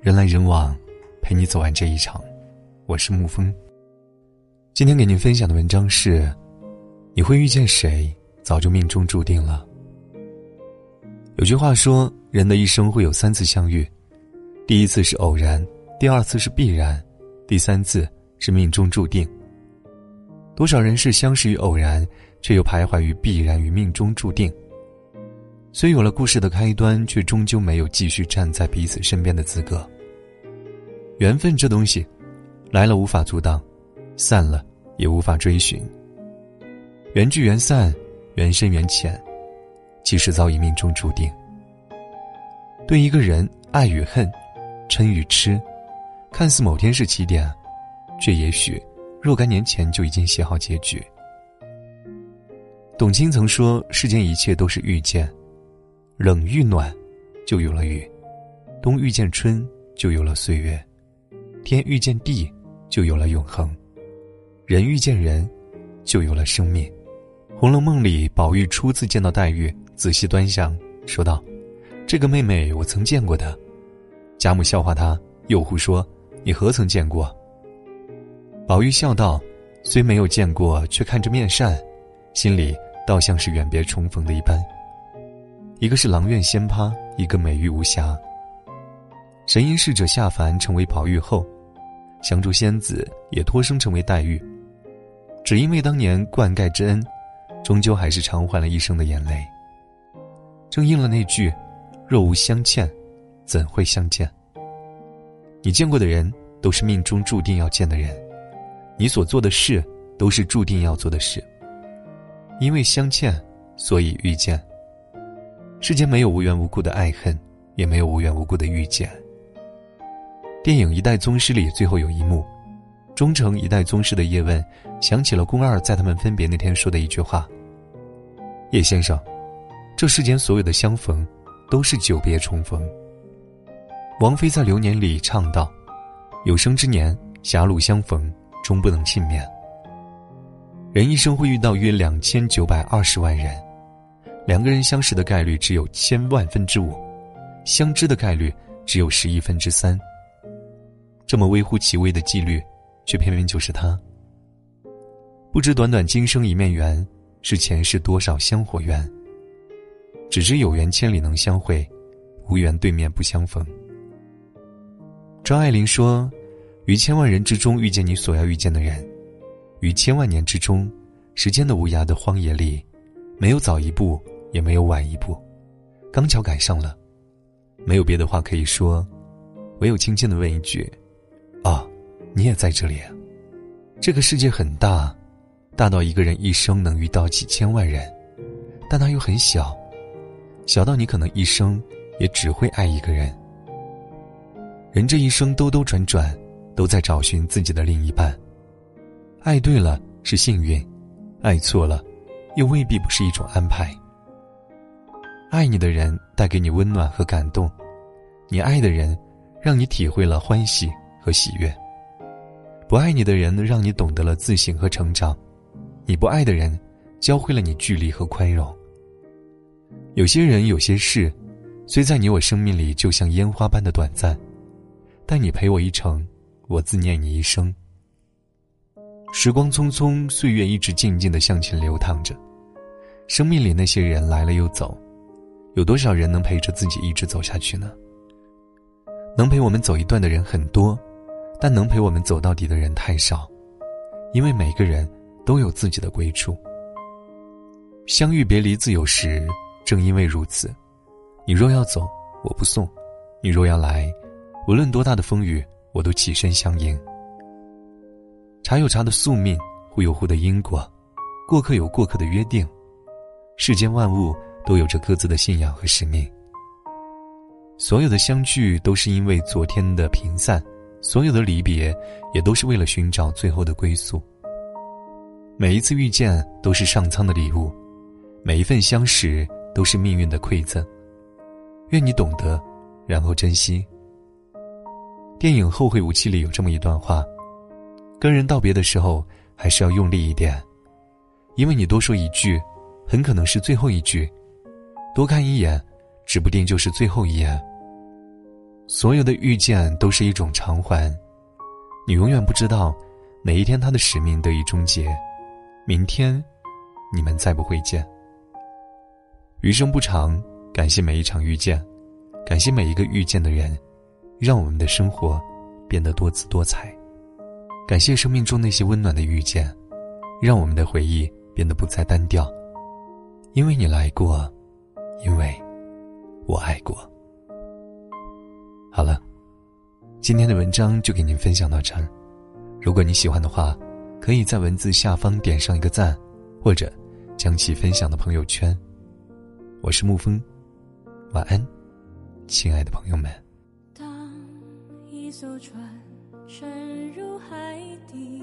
人来人往，陪你走完这一场。我是沐风。今天给您分享的文章是：你会遇见谁，早就命中注定了。有句话说，人的一生会有三次相遇，第一次是偶然，第二次是必然，第三次是命中注定。多少人是相识于偶然，却又徘徊于必然与命中注定。虽有了故事的开端，却终究没有继续站在彼此身边的资格。缘分这东西，来了无法阻挡，散了也无法追寻。缘聚缘散，缘深缘浅，其实早已命中注定。对一个人，爱与恨，嗔与痴，看似某天是起点，却也许若干年前就已经写好结局。董卿曾说：“世间一切都是遇见。”冷遇暖，就有了雨；冬遇见春，就有了岁月；天遇见地，就有了永恒；人遇见人，就有了生命。《红楼梦》里，宝玉初次见到黛玉，仔细端详，说道：“这个妹妹我曾见过的。”贾母笑话他，又胡说：“你何曾见过？”宝玉笑道：“虽没有见过，却看着面善，心里倒像是远别重逢的一般。”一个是阆苑仙葩，一个美玉无瑕。神瑛侍者下凡成为宝玉后，降烛仙子也托生成为黛玉，只因为当年灌溉之恩，终究还是偿还了一生的眼泪。正应了那句：“若无相欠，怎会相见？”你见过的人，都是命中注定要见的人；你所做的事，都是注定要做的事。因为相欠，所以遇见。世间没有无缘无故的爱恨，也没有无缘无故的遇见。电影《一代宗师》里最后有一幕，忠诚一代宗师的叶问想起了宫二在他们分别那天说的一句话：“叶先生，这世间所有的相逢，都是久别重逢。”王菲在《流年》里唱道：“有生之年，狭路相逢，终不能幸免。”人一生会遇到约两千九百二十万人。两个人相识的概率只有千万分之五，相知的概率只有十亿分之三。这么微乎其微的几率，却偏偏就是他。不知短短今生一面缘，是前世多少香火缘。只知有缘千里能相会，无缘对面不相逢。张爱玲说：“于千万人之中遇见你所要遇见的人，于千万年之中，时间的无涯的荒野里，没有早一步。”也没有晚一步，刚巧赶上了，没有别的话可以说，唯有轻轻的问一句：“啊，你也在这里？”这个世界很大，大到一个人一生能遇到几千万人，但它又很小，小到你可能一生也只会爱一个人。人这一生兜兜转转，都在找寻自己的另一半。爱对了是幸运，爱错了，又未必不是一种安排。爱你的人带给你温暖和感动，你爱的人让你体会了欢喜和喜悦。不爱你的人让你懂得了自省和成长，你不爱的人教会了你距离和宽容。有些人有些事，虽在你我生命里就像烟花般的短暂，但你陪我一程，我自念你一生。时光匆匆，岁月一直静静的向前流淌着，生命里那些人来了又走。有多少人能陪着自己一直走下去呢？能陪我们走一段的人很多，但能陪我们走到底的人太少，因为每个人都有自己的归处。相遇别离自有时，正因为如此，你若要走，我不送；你若要来，无论多大的风雨，我都起身相迎。茶有茶的宿命，壶有壶的因果，过客有过客的约定，世间万物。都有着各自的信仰和使命。所有的相聚都是因为昨天的平散，所有的离别也都是为了寻找最后的归宿。每一次遇见都是上苍的礼物，每一份相识都是命运的馈赠。愿你懂得，然后珍惜。电影《后会无期》里有这么一段话：跟人道别的时候，还是要用力一点，因为你多说一句，很可能是最后一句。多看一眼，指不定就是最后一眼。所有的遇见都是一种偿还，你永远不知道哪一天他的使命得以终结，明天你们再不会见。余生不长，感谢每一场遇见，感谢每一个遇见的人，让我们的生活变得多姿多彩。感谢生命中那些温暖的遇见，让我们的回忆变得不再单调。因为你来过，因为我爱过。好了，今天的文章就给您分享到这儿。如果你喜欢的话，可以在文字下方点上一个赞，或者将其分享到朋友圈。我是沐风，晚安，亲爱的朋友们。当一艘船沉入海底，